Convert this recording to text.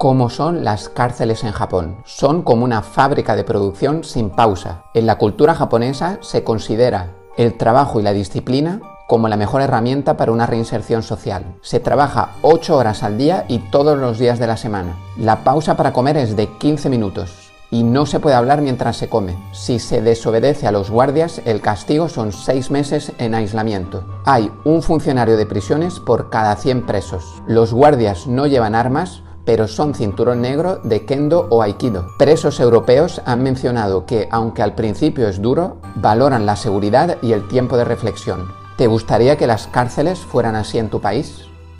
cómo son las cárceles en Japón. Son como una fábrica de producción sin pausa. En la cultura japonesa se considera el trabajo y la disciplina como la mejor herramienta para una reinserción social. Se trabaja 8 horas al día y todos los días de la semana. La pausa para comer es de 15 minutos y no se puede hablar mientras se come. Si se desobedece a los guardias, el castigo son 6 meses en aislamiento. Hay un funcionario de prisiones por cada 100 presos. Los guardias no llevan armas, pero son cinturón negro de kendo o aikido. Presos europeos han mencionado que, aunque al principio es duro, valoran la seguridad y el tiempo de reflexión. ¿Te gustaría que las cárceles fueran así en tu país?